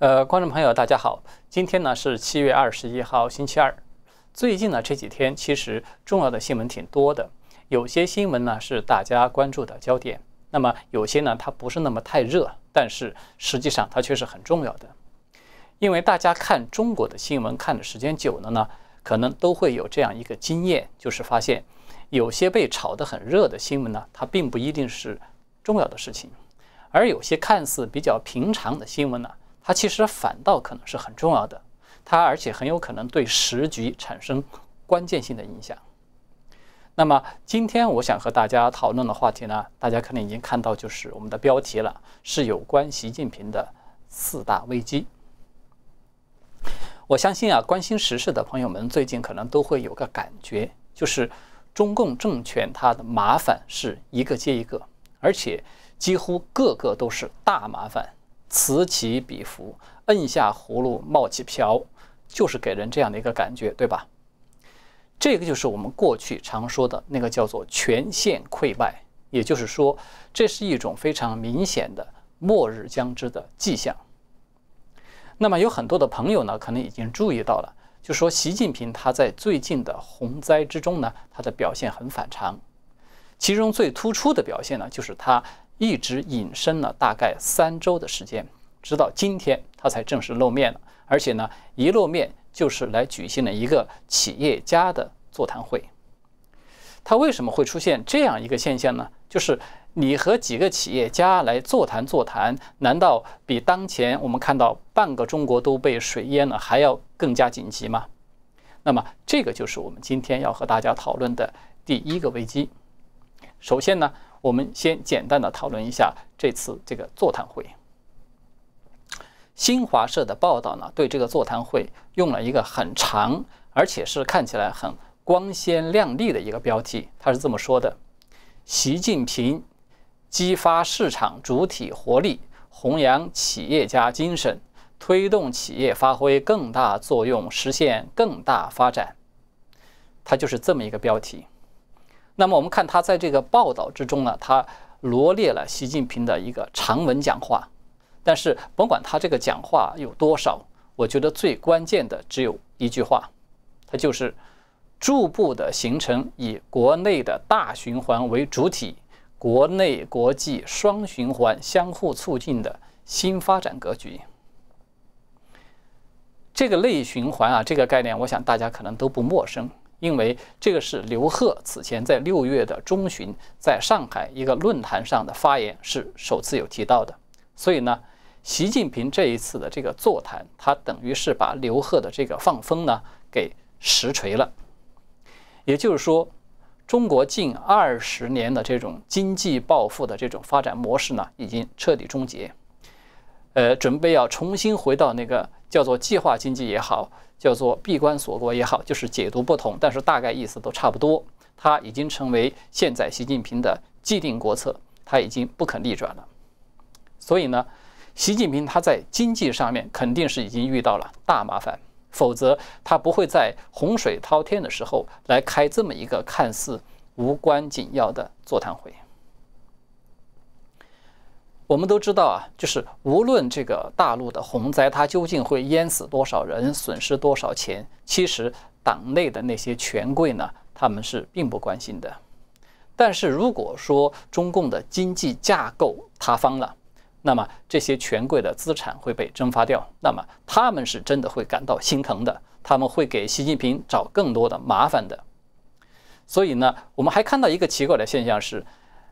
呃，观众朋友，大家好，今天呢是七月二十一号，星期二。最近呢这几天，其实重要的新闻挺多的，有些新闻呢是大家关注的焦点，那么有些呢它不是那么太热，但是实际上它却是很重要的。因为大家看中国的新闻看的时间久了呢，可能都会有这样一个经验，就是发现有些被炒得很热的新闻呢，它并不一定是重要的事情，而有些看似比较平常的新闻呢。它其实反倒可能是很重要的，它而且很有可能对时局产生关键性的影响。那么今天我想和大家讨论的话题呢，大家可能已经看到，就是我们的标题了，是有关习近平的四大危机。我相信啊，关心时事的朋友们最近可能都会有个感觉，就是中共政权它的麻烦是一个接一个，而且几乎个个都是大麻烦。此起彼伏，摁下葫芦冒起瓢，就是给人这样的一个感觉，对吧？这个就是我们过去常说的那个叫做全线溃败，也就是说，这是一种非常明显的末日将至的迹象。那么有很多的朋友呢，可能已经注意到了，就说习近平他在最近的洪灾之中呢，他的表现很反常，其中最突出的表现呢，就是他。一直隐身了大概三周的时间，直到今天他才正式露面了。而且呢，一露面就是来举行了一个企业家的座谈会。他为什么会出现这样一个现象呢？就是你和几个企业家来座谈座谈，难道比当前我们看到半个中国都被水淹了还要更加紧急吗？那么这个就是我们今天要和大家讨论的第一个危机。首先呢。我们先简单的讨论一下这次这个座谈会。新华社的报道呢，对这个座谈会用了一个很长，而且是看起来很光鲜亮丽的一个标题。他是这么说的：“习近平激发市场主体活力，弘扬企业家精神，推动企业发挥更大作用，实现更大发展。”它就是这么一个标题。那么我们看他在这个报道之中呢，他罗列了习近平的一个长文讲话，但是甭管他这个讲话有多少，我觉得最关键的只有一句话，它就是逐步的形成以国内的大循环为主体，国内国际双循环相互促进的新发展格局。这个内循环啊，这个概念，我想大家可能都不陌生。因为这个是刘鹤此前在六月的中旬在上海一个论坛上的发言是首次有提到的，所以呢，习近平这一次的这个座谈，他等于是把刘鹤的这个放风呢给实锤了。也就是说，中国近二十年的这种经济暴富的这种发展模式呢，已经彻底终结，呃，准备要重新回到那个叫做计划经济也好。叫做闭关锁国也好，就是解读不同，但是大概意思都差不多。它已经成为现在习近平的既定国策，它已经不可逆转了。所以呢，习近平他在经济上面肯定是已经遇到了大麻烦，否则他不会在洪水滔天的时候来开这么一个看似无关紧要的座谈会。我们都知道啊，就是无论这个大陆的洪灾，它究竟会淹死多少人，损失多少钱，其实党内的那些权贵呢，他们是并不关心的。但是如果说中共的经济架构塌方了，那么这些权贵的资产会被蒸发掉，那么他们是真的会感到心疼的，他们会给习近平找更多的麻烦的。所以呢，我们还看到一个奇怪的现象是，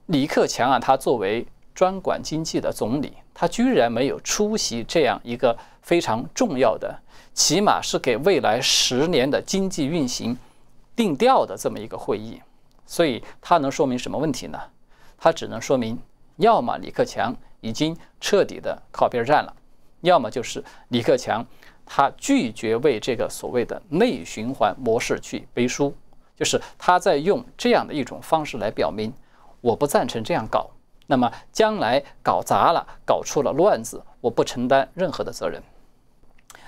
李克强啊，他作为专管经济的总理，他居然没有出席这样一个非常重要的，起码是给未来十年的经济运行定调的这么一个会议。所以，他能说明什么问题呢？他只能说明，要么李克强已经彻底的靠边站了，要么就是李克强他拒绝为这个所谓的内循环模式去背书，就是他在用这样的一种方式来表明，我不赞成这样搞。那么将来搞砸了，搞出了乱子，我不承担任何的责任。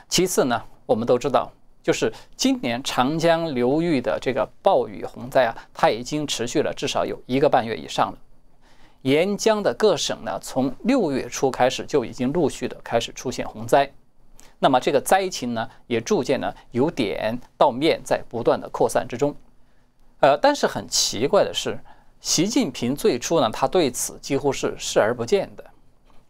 其次呢，我们都知道，就是今年长江流域的这个暴雨洪灾啊，它已经持续了至少有一个半月以上了。沿江的各省呢，从六月初开始就已经陆续的开始出现洪灾。那么这个灾情呢，也逐渐呢由点到面，在不断的扩散之中。呃，但是很奇怪的是，习近平最初呢，他对此几乎是视而不见的，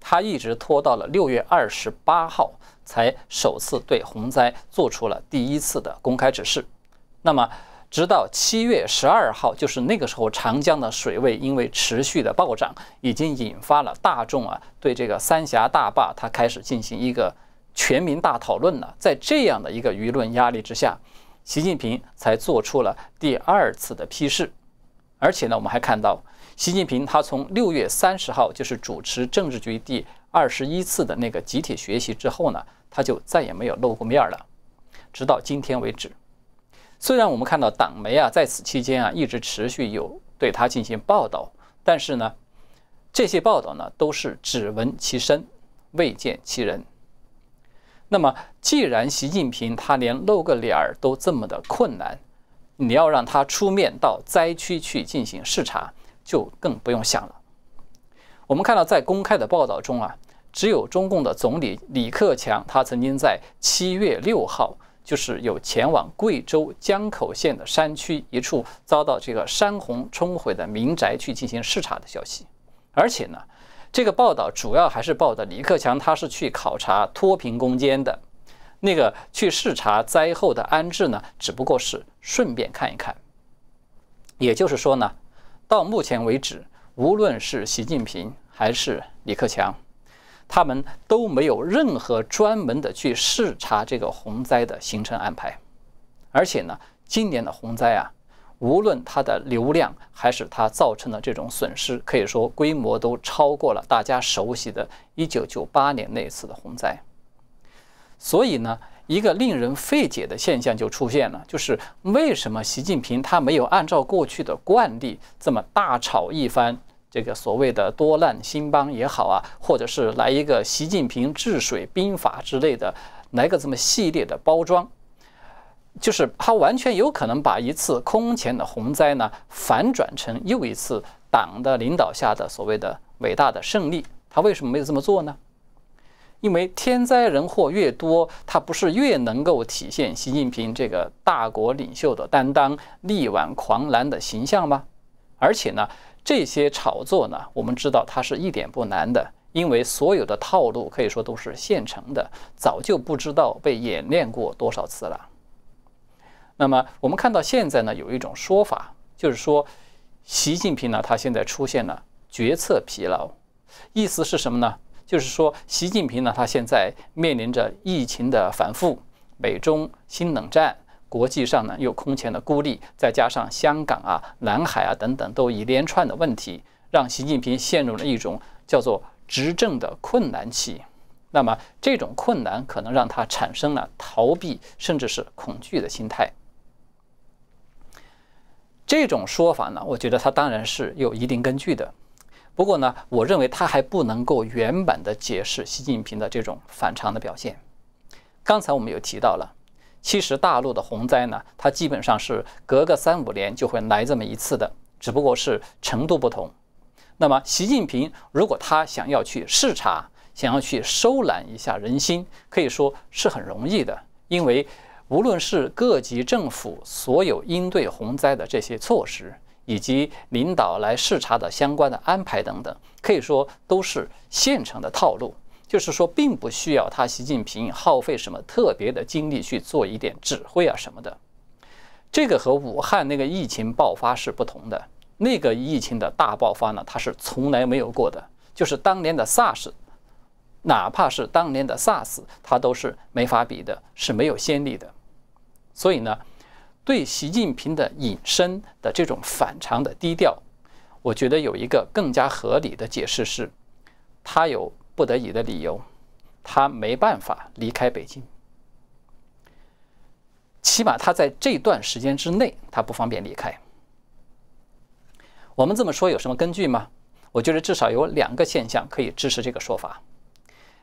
他一直拖到了六月二十八号，才首次对洪灾做出了第一次的公开指示。那么，直到七月十二号，就是那个时候，长江的水位因为持续的暴涨，已经引发了大众啊对这个三峡大坝它开始进行一个全民大讨论了。在这样的一个舆论压力之下。习近平才做出了第二次的批示，而且呢，我们还看到，习近平他从六月三十号就是主持政治局第二十一次的那个集体学习之后呢，他就再也没有露过面了，直到今天为止。虽然我们看到党媒啊在此期间啊一直持续有对他进行报道，但是呢，这些报道呢都是只闻其声，未见其人。那么，既然习近平他连露个脸儿都这么的困难，你要让他出面到灾区去进行视察，就更不用想了。我们看到，在公开的报道中啊，只有中共的总理李克强，他曾经在七月六号，就是有前往贵州江口县的山区一处遭到这个山洪冲毁的民宅去进行视察的消息，而且呢。这个报道主要还是报的李克强，他是去考察脱贫攻坚的，那个去视察灾后的安置呢，只不过是顺便看一看。也就是说呢，到目前为止，无论是习近平还是李克强，他们都没有任何专门的去视察这个洪灾的行程安排，而且呢，今年的洪灾啊。无论它的流量还是它造成的这种损失，可以说规模都超过了大家熟悉的1998年那次的洪灾。所以呢，一个令人费解的现象就出现了，就是为什么习近平他没有按照过去的惯例这么大吵一番，这个所谓的多难兴邦也好啊，或者是来一个习近平治水兵法之类的，来个这么系列的包装。就是他完全有可能把一次空前的洪灾呢反转成又一次党的领导下的所谓的伟大的胜利。他为什么没有这么做呢？因为天灾人祸越多，它不是越能够体现习近平这个大国领袖的担当、力挽狂澜的形象吗？而且呢，这些炒作呢，我们知道它是一点不难的，因为所有的套路可以说都是现成的，早就不知道被演练过多少次了。那么我们看到现在呢，有一种说法，就是说，习近平呢，他现在出现了决策疲劳，意思是什么呢？就是说，习近平呢，他现在面临着疫情的反复，美中新冷战，国际上呢又空前的孤立，再加上香港啊、南海啊等等都一连串的问题，让习近平陷入了一种叫做执政的困难期。那么这种困难可能让他产生了逃避甚至是恐惧的心态。这种说法呢，我觉得它当然是有一定根据的。不过呢，我认为它还不能够圆满的解释习近平的这种反常的表现。刚才我们有提到了，其实大陆的洪灾呢，它基本上是隔个三五年就会来这么一次的，只不过是程度不同。那么，习近平如果他想要去视察，想要去收揽一下人心，可以说是很容易的，因为。无论是各级政府所有应对洪灾的这些措施，以及领导来视察的相关的安排等等，可以说都是现成的套路。就是说，并不需要他习近平耗费什么特别的精力去做一点指挥啊什么的。这个和武汉那个疫情爆发是不同的。那个疫情的大爆发呢，它是从来没有过的。就是当年的 SARS，哪怕是当年的 SARS，它都是没法比的，是没有先例的。所以呢，对习近平的隐身的这种反常的低调，我觉得有一个更加合理的解释是，他有不得已的理由，他没办法离开北京，起码他在这段时间之内，他不方便离开。我们这么说有什么根据吗？我觉得至少有两个现象可以支持这个说法。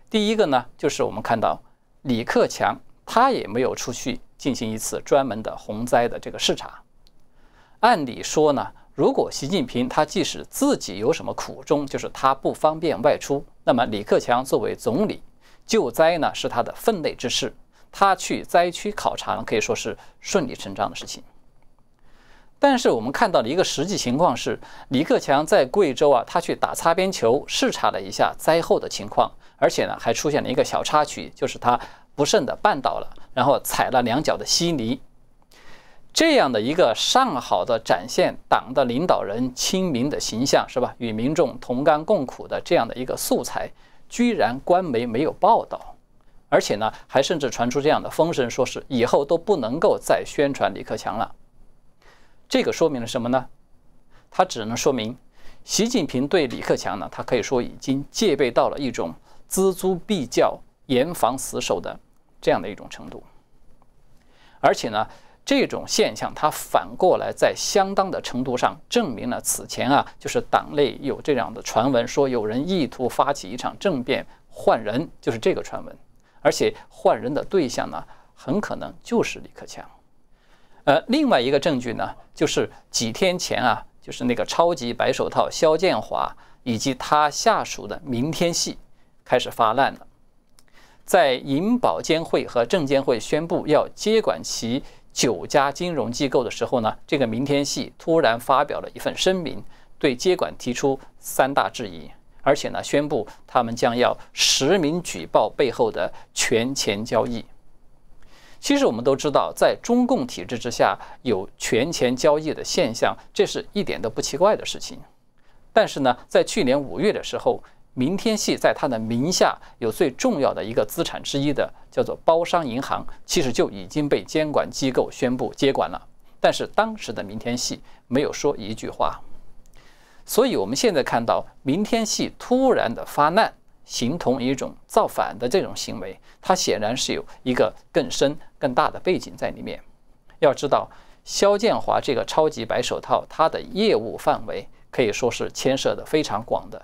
第一个呢，就是我们看到李克强他也没有出去。进行一次专门的洪灾的这个视察。按理说呢，如果习近平他即使自己有什么苦衷，就是他不方便外出，那么李克强作为总理，救灾呢是他的分内之事，他去灾区考察呢可以说是顺理成章的事情。但是我们看到的一个实际情况是，李克强在贵州啊，他去打擦边球，视察了一下灾后的情况，而且呢还出现了一个小插曲，就是他不慎的绊倒了，然后踩了两脚的稀泥。这样的一个上好的展现党的领导人亲民的形象，是吧？与民众同甘共苦的这样的一个素材，居然官媒没有报道，而且呢，还甚至传出这样的风声，说是以后都不能够再宣传李克强了。这个说明了什么呢？它只能说明，习近平对李克强呢，他可以说已经戒备到了一种锱铢必较、严防死守的这样的一种程度，而且呢。这种现象，它反过来在相当的程度上证明了此前啊，就是党内有这样的传闻，说有人意图发起一场政变换人，就是这个传闻，而且换人的对象呢，很可能就是李克强。呃，另外一个证据呢，就是几天前啊，就是那个超级白手套肖建华以及他下属的明天系开始发难了，在银保监会和证监会宣布要接管其。九家金融机构的时候呢，这个明天系突然发表了一份声明，对接管提出三大质疑，而且呢，宣布他们将要实名举报背后的权钱交易。其实我们都知道，在中共体制之下有权钱交易的现象，这是一点都不奇怪的事情。但是呢，在去年五月的时候，明天系在他的名下有最重要的一个资产之一的，叫做包商银行，其实就已经被监管机构宣布接管了。但是当时的明天系没有说一句话，所以我们现在看到明天系突然的发难，形同一种造反的这种行为，它显然是有一个更深更大的背景在里面。要知道，肖建华这个超级白手套，它的业务范围可以说是牵涉的非常广的。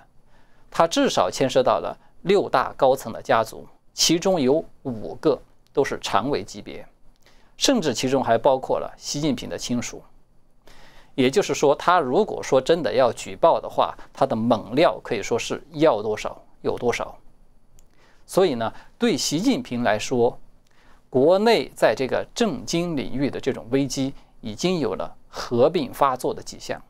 它至少牵涉到了六大高层的家族，其中有五个都是常委级别，甚至其中还包括了习近平的亲属。也就是说，他如果说真的要举报的话，他的猛料可以说是要多少有多少。所以呢，对习近平来说，国内在这个政经领域的这种危机已经有了合并发作的迹象。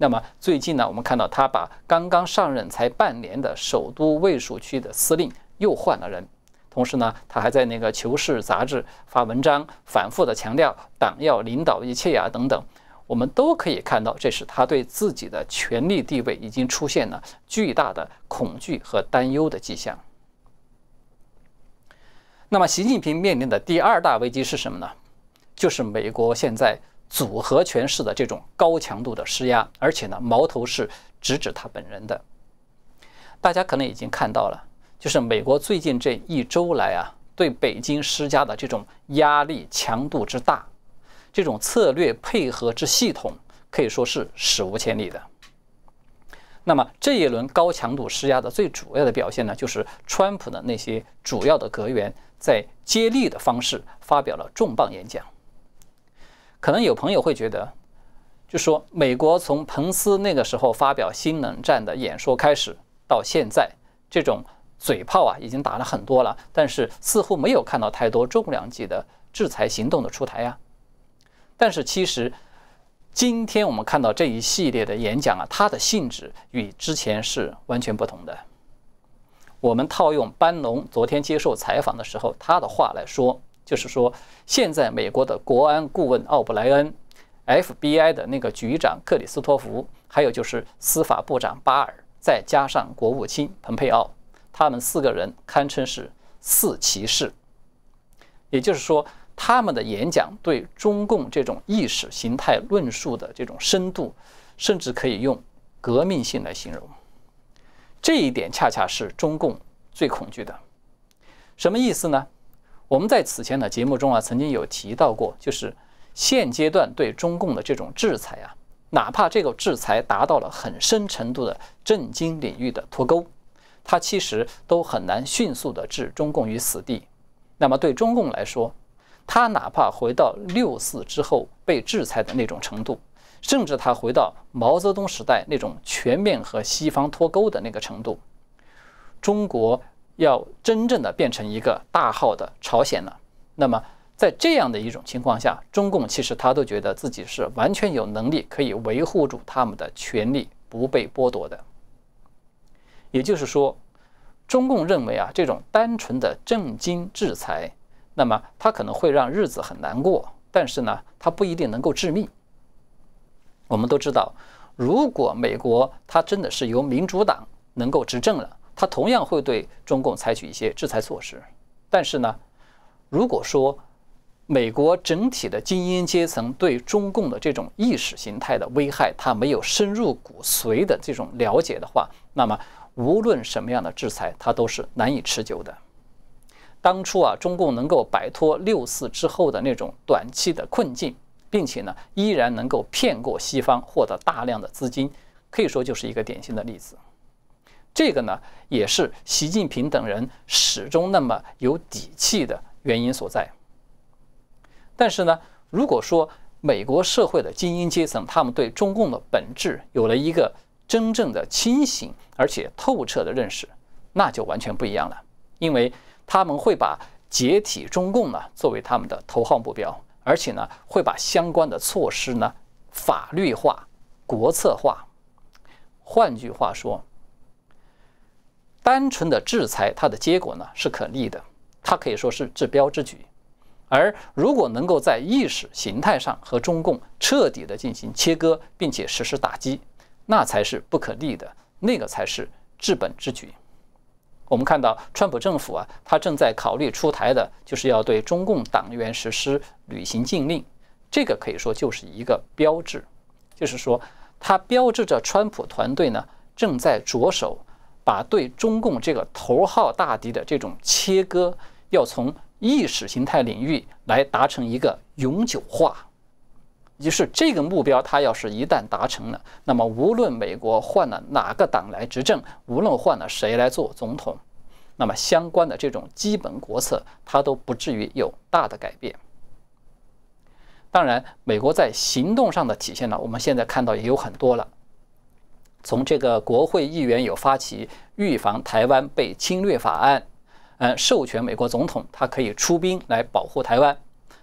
那么最近呢，我们看到他把刚刚上任才半年的首都卫戍区的司令又换了人，同时呢，他还在那个《求是》杂志发文章，反复的强调党要领导一切呀等等。我们都可以看到，这是他对自己的权力地位已经出现了巨大的恐惧和担忧的迹象。那么，习近平面临的第二大危机是什么呢？就是美国现在。组合拳式的这种高强度的施压，而且呢，矛头是直指他本人的。大家可能已经看到了，就是美国最近这一周来啊，对北京施加的这种压力强度之大，这种策略配合之系统，可以说是史无前例的。那么这一轮高强度施压的最主要的表现呢，就是川普的那些主要的阁员在接力的方式发表了重磅演讲。可能有朋友会觉得，就说美国从彭斯那个时候发表新冷战的演说开始，到现在这种嘴炮啊，已经打了很多了，但是似乎没有看到太多重量级的制裁行动的出台呀。但是其实今天我们看到这一系列的演讲啊，它的性质与之前是完全不同的。我们套用班农昨天接受采访的时候他的话来说。就是说，现在美国的国安顾问奥布莱恩、FBI 的那个局长克里斯托弗，还有就是司法部长巴尔，再加上国务卿蓬佩奥，他们四个人堪称是四骑士。也就是说，他们的演讲对中共这种意识形态论述的这种深度，甚至可以用革命性来形容。这一点恰恰是中共最恐惧的。什么意思呢？我们在此前的节目中啊，曾经有提到过，就是现阶段对中共的这种制裁啊，哪怕这个制裁达到了很深程度的政经领域的脱钩，它其实都很难迅速的置中共于死地。那么对中共来说，它哪怕回到六四之后被制裁的那种程度，甚至它回到毛泽东时代那种全面和西方脱钩的那个程度，中国。要真正的变成一个大号的朝鲜了。那么，在这样的一种情况下，中共其实他都觉得自己是完全有能力可以维护住他们的权利不被剥夺的。也就是说，中共认为啊，这种单纯的政经制裁，那么它可能会让日子很难过，但是呢，它不一定能够致命。我们都知道，如果美国它真的是由民主党能够执政了，它同样会对中共采取一些制裁措施。但是呢，如果说美国整体的精英阶层对中共的这种意识形态的危害，它没有深入骨髓的这种了解的话，那么无论什么样的制裁，它都是难以持久的。当初啊，中共能够摆脱六四之后的那种短期的困境，并且呢，依然能够骗过西方，获得大量的资金，可以说就是一个典型的例子。这个呢，也是习近平等人始终那么有底气的原因所在。但是呢，如果说美国社会的精英阶层他们对中共的本质有了一个真正的清醒而且透彻的认识，那就完全不一样了，因为他们会把解体中共呢作为他们的头号目标，而且呢会把相关的措施呢法律化、国策化。换句话说。单纯的制裁，它的结果呢是可逆的，它可以说是治标之举。而如果能够在意识形态上和中共彻底的进行切割，并且实施打击，那才是不可逆的，那个才是治本之举。我们看到，川普政府啊，他正在考虑出台的，就是要对中共党员实施旅行禁令，这个可以说就是一个标志，就是说，它标志着川普团队呢正在着手。把对中共这个头号大敌的这种切割，要从意识形态领域来达成一个永久化，就是这个目标，它要是一旦达成了，那么无论美国换了哪个党来执政，无论换了谁来做总统，那么相关的这种基本国策，它都不至于有大的改变。当然，美国在行动上的体现呢，我们现在看到也有很多了。从这个国会议员有发起预防台湾被侵略法案，嗯，授权美国总统他可以出兵来保护台湾，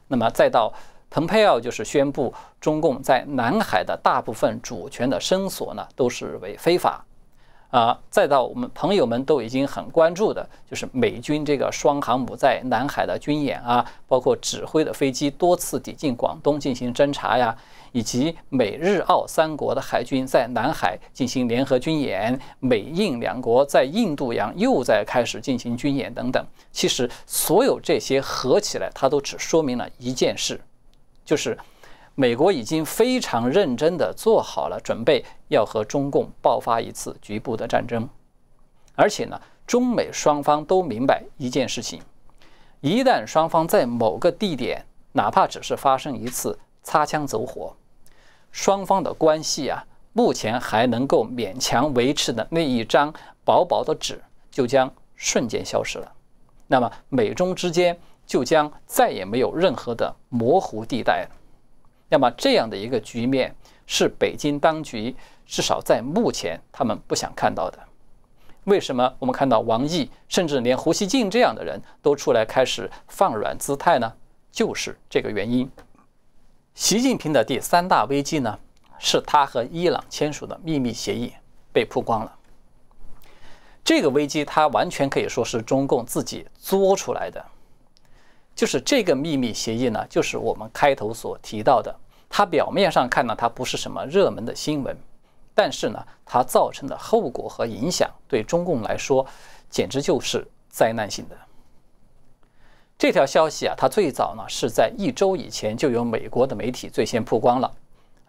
那么再到蓬佩奥就是宣布中共在南海的大部分主权的伸索呢都是为非法。啊，再到我们朋友们都已经很关注的，就是美军这个双航母在南海的军演啊，包括指挥的飞机多次抵近广东进行侦察呀，以及美日澳三国的海军在南海进行联合军演，美印两国在印度洋又在开始进行军演等等。其实所有这些合起来，它都只说明了一件事，就是。美国已经非常认真地做好了准备，要和中共爆发一次局部的战争。而且呢，中美双方都明白一件事情：一旦双方在某个地点，哪怕只是发生一次擦枪走火，双方的关系啊，目前还能够勉强维持的那一张薄薄的纸，就将瞬间消失了。那么，美中之间就将再也没有任何的模糊地带了。那么这样的一个局面是北京当局至少在目前他们不想看到的。为什么我们看到王毅甚至连胡锡进这样的人都出来开始放软姿态呢？就是这个原因。习近平的第三大危机呢，是他和伊朗签署的秘密协议被曝光了。这个危机他完全可以说是中共自己作出来的。就是这个秘密协议呢，就是我们开头所提到的。它表面上看呢，它不是什么热门的新闻，但是呢，它造成的后果和影响对中共来说，简直就是灾难性的。这条消息啊，它最早呢是在一周以前就有美国的媒体最先曝光了，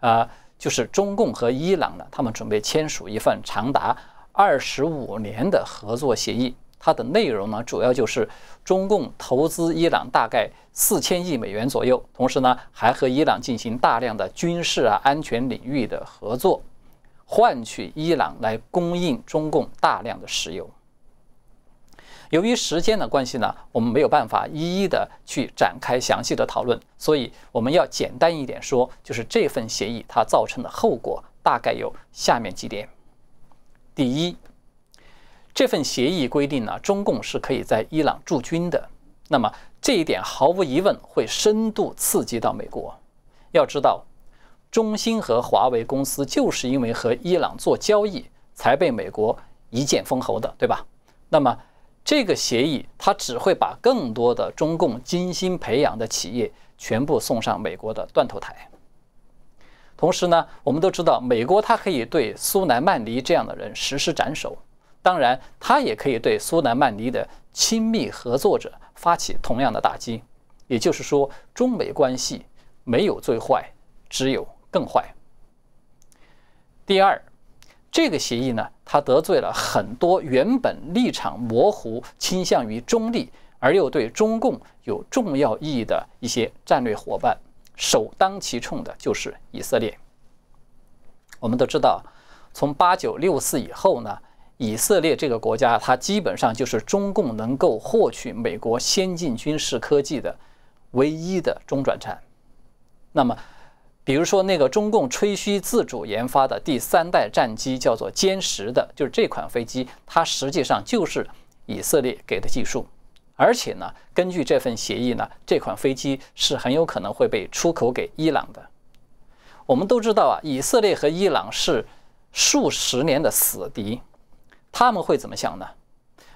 啊，就是中共和伊朗呢，他们准备签署一份长达二十五年的合作协议。它的内容呢，主要就是中共投资伊朗大概四千亿美元左右，同时呢，还和伊朗进行大量的军事啊、安全领域的合作，换取伊朗来供应中共大量的石油。由于时间的关系呢，我们没有办法一一的去展开详细的讨论，所以我们要简单一点说，就是这份协议它造成的后果大概有下面几点：第一。这份协议规定呢，中共是可以在伊朗驻军的。那么这一点毫无疑问会深度刺激到美国。要知道，中兴和华为公司就是因为和伊朗做交易，才被美国一剑封喉的，对吧？那么这个协议它只会把更多的中共精心培养的企业全部送上美国的断头台。同时呢，我们都知道，美国它可以对苏莱曼尼这样的人实施斩首，当然，他也可以对苏南曼尼的亲密合作者发起同样的打击。也就是说，中美关系没有最坏，只有更坏。第二，这个协议呢，它得罪了很多原本立场模糊、倾向于中立而又对中共有重要意义的一些战略伙伴。首当其冲的就是以色列。我们都知道，从八九六四以后呢，以色列这个国家，它基本上就是中共能够获取美国先进军事科技的唯一的中转站。那么，比如说那个中共吹嘘自主研发的第三代战机，叫做歼十的，就是这款飞机，它实际上就是以色列给的技术。而且呢，根据这份协议呢，这款飞机是很有可能会被出口给伊朗的。我们都知道啊，以色列和伊朗是数十年的死敌，他们会怎么想呢？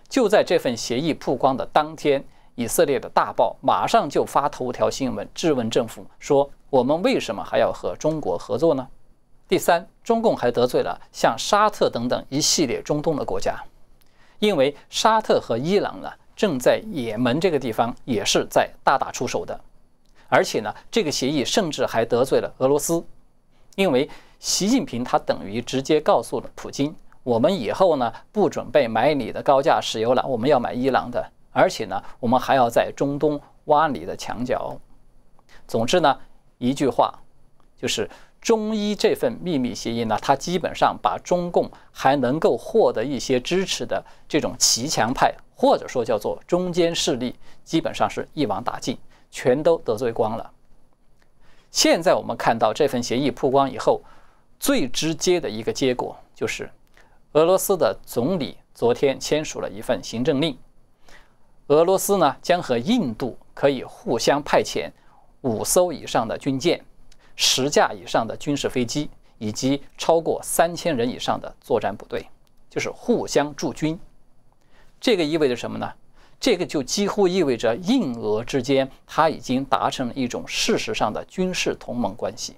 就在这份协议曝光的当天，以色列的大报马上就发头条新闻质问政府，说我们为什么还要和中国合作呢？第三，中共还得罪了像沙特等等一系列中东的国家，因为沙特和伊朗呢。正在也门这个地方也是在大打出手的，而且呢，这个协议甚至还得罪了俄罗斯，因为习近平他等于直接告诉了普京，我们以后呢不准备买你的高价石油了，我们要买伊朗的，而且呢，我们还要在中东挖你的墙角。总之呢，一句话就是。中伊这份秘密协议呢，它基本上把中共还能够获得一些支持的这种骑墙派，或者说叫做中间势力，基本上是一网打尽，全都得罪光了。现在我们看到这份协议曝光以后，最直接的一个结果就是，俄罗斯的总理昨天签署了一份行政令，俄罗斯呢将和印度可以互相派遣五艘以上的军舰。十架以上的军事飞机，以及超过三千人以上的作战部队，就是互相驻军。这个意味着什么呢？这个就几乎意味着印俄之间，它已经达成了一种事实上的军事同盟关系。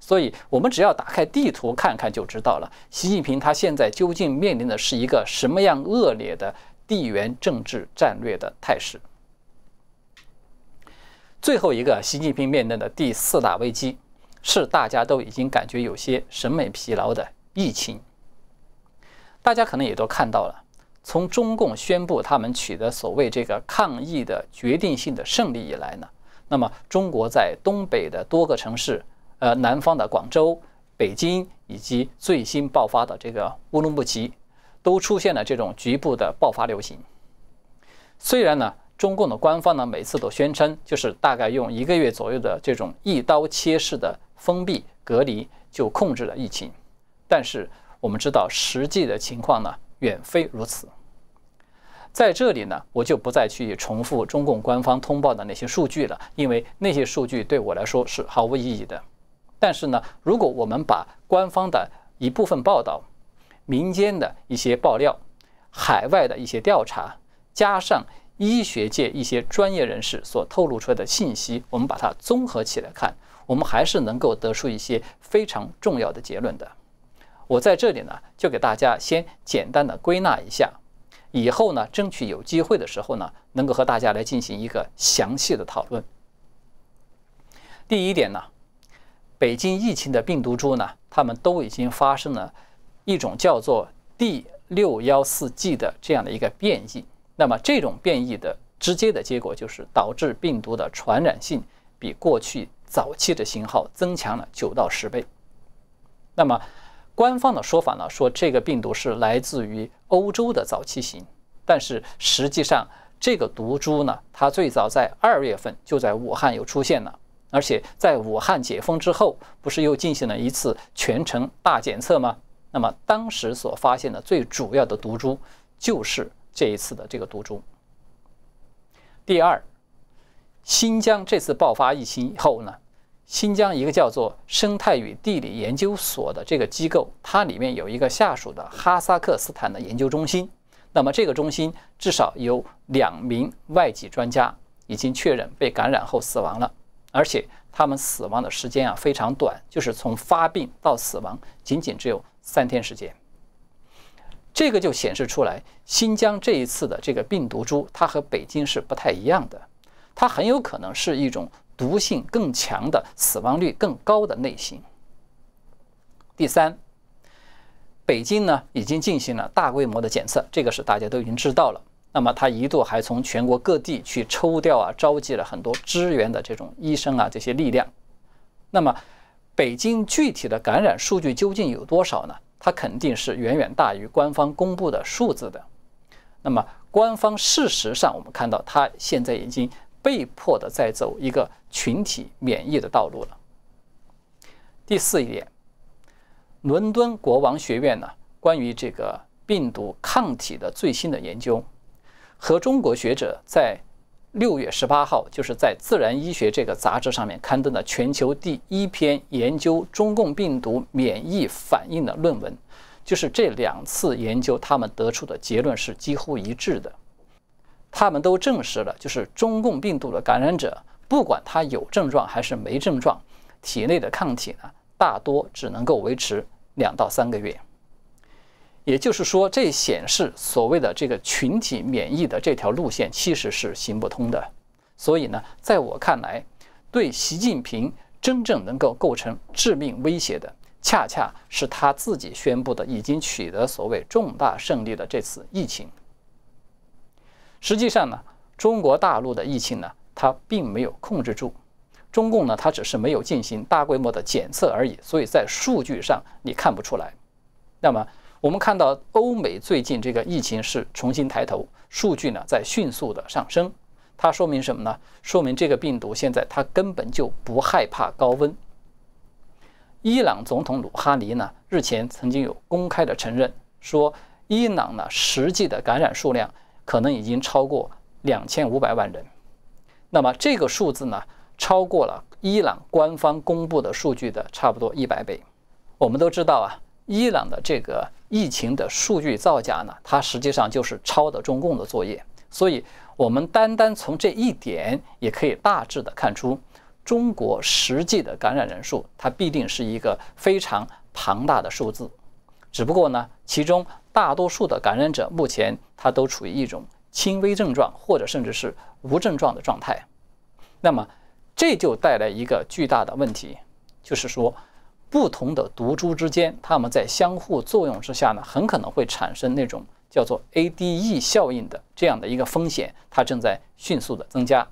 所以，我们只要打开地图看看就知道了，习近平他现在究竟面临的是一个什么样恶劣的地缘政治战略的态势。最后一个，习近平面临的第四大危机，是大家都已经感觉有些审美疲劳的疫情。大家可能也都看到了，从中共宣布他们取得所谓这个抗疫的决定性的胜利以来呢，那么中国在东北的多个城市，呃，南方的广州、北京以及最新爆发的这个乌鲁木齐，都出现了这种局部的爆发流行。虽然呢。中共的官方呢，每次都宣称，就是大概用一个月左右的这种一刀切式的封闭隔离就控制了疫情。但是我们知道，实际的情况呢，远非如此。在这里呢，我就不再去重复中共官方通报的那些数据了，因为那些数据对我来说是毫无意义的。但是呢，如果我们把官方的一部分报道、民间的一些爆料、海外的一些调查，加上医学界一些专业人士所透露出来的信息，我们把它综合起来看，我们还是能够得出一些非常重要的结论的。我在这里呢，就给大家先简单的归纳一下，以后呢，争取有机会的时候呢，能够和大家来进行一个详细的讨论。第一点呢，北京疫情的病毒株呢，它们都已经发生了一种叫做 D 六幺四 G 的这样的一个变异。那么这种变异的直接的结果就是导致病毒的传染性比过去早期的型号增强了九到十倍。那么官方的说法呢，说这个病毒是来自于欧洲的早期型，但是实际上这个毒株呢，它最早在二月份就在武汉有出现了，而且在武汉解封之后，不是又进行了一次全程大检测吗？那么当时所发现的最主要的毒株。就是这一次的这个毒株。第二，新疆这次爆发疫情以后呢，新疆一个叫做生态与地理研究所的这个机构，它里面有一个下属的哈萨克斯坦的研究中心。那么这个中心至少有两名外籍专家已经确认被感染后死亡了，而且他们死亡的时间啊非常短，就是从发病到死亡仅仅只有三天时间。这个就显示出来，新疆这一次的这个病毒株，它和北京是不太一样的，它很有可能是一种毒性更强的、死亡率更高的类型。第三。北京呢已经进行了大规模的检测，这个是大家都已经知道了。那么他一度还从全国各地去抽调啊，召集了很多支援的这种医生啊这些力量。那么北京具体的感染数据究竟有多少呢？它肯定是远远大于官方公布的数字的。那么官方事实上，我们看到它现在已经被迫的在走一个群体免疫的道路了。第四一点。伦敦国王学院呢，关于这个病毒抗体的最新的研究，和中国学者在六月十八号，就是在《自然医学》这个杂志上面刊登的全球第一篇研究中共病毒免疫反应的论文，就是这两次研究，他们得出的结论是几乎一致的。他们都证实了，就是中共病毒的感染者，不管他有症状还是没症状，体内的抗体呢？大多只能够维持两到三个月，也就是说，这显示所谓的这个群体免疫的这条路线其实是行不通的。所以呢，在我看来，对习近平真正能够构成致命威胁的，恰恰是他自己宣布的已经取得所谓重大胜利的这次疫情。实际上呢，中国大陆的疫情呢，它并没有控制住。中共呢，它只是没有进行大规模的检测而已，所以在数据上你看不出来。那么我们看到欧美最近这个疫情是重新抬头，数据呢在迅速的上升，它说明什么呢？说明这个病毒现在它根本就不害怕高温。伊朗总统鲁哈尼呢日前曾经有公开的承认说，伊朗呢实际的感染数量可能已经超过两千五百万人。那么这个数字呢？超过了伊朗官方公布的数据的差不多一百倍。我们都知道啊，伊朗的这个疫情的数据造假呢，它实际上就是抄的中共的作业。所以，我们单单从这一点也可以大致的看出，中国实际的感染人数，它必定是一个非常庞大的数字。只不过呢，其中大多数的感染者目前它都处于一种轻微症状或者甚至是无症状的状态。那么，这就带来一个巨大的问题，就是说，不同的毒株之间，它们在相互作用之下呢，很可能会产生那种叫做 ADE 效应的这样的一个风险，它正在迅速的增加。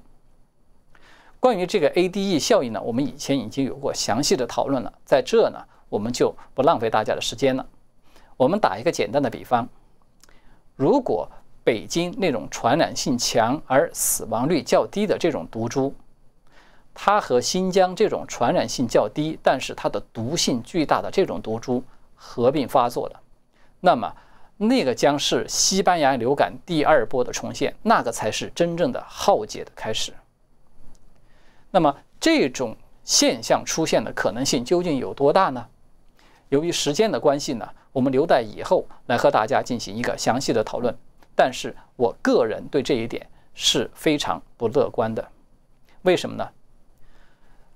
关于这个 ADE 效应呢，我们以前已经有过详细的讨论了，在这呢，我们就不浪费大家的时间了。我们打一个简单的比方，如果北京那种传染性强而死亡率较低的这种毒株，它和新疆这种传染性较低，但是它的毒性巨大的这种毒株合并发作了，那么那个将是西班牙流感第二波的重现，那个才是真正的浩劫的开始。那么这种现象出现的可能性究竟有多大呢？由于时间的关系呢，我们留待以后来和大家进行一个详细的讨论。但是我个人对这一点是非常不乐观的，为什么呢？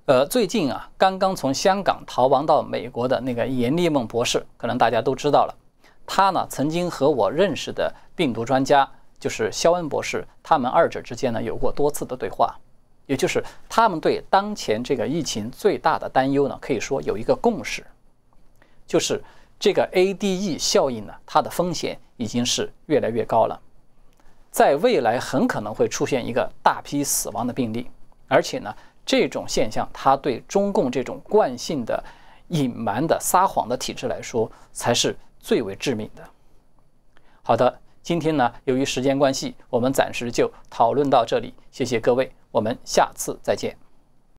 呃，最近啊，刚刚从香港逃亡到美国的那个严立梦博士，可能大家都知道了。他呢，曾经和我认识的病毒专家，就是肖恩博士，他们二者之间呢有过多次的对话。也就是他们对当前这个疫情最大的担忧呢，可以说有一个共识，就是这个 ADE 效应呢，它的风险已经是越来越高了，在未来很可能会出现一个大批死亡的病例，而且呢。这种现象，它对中共这种惯性的隐瞒的撒谎的体制来说，才是最为致命的。好的，今天呢，由于时间关系，我们暂时就讨论到这里。谢谢各位，我们下次再见。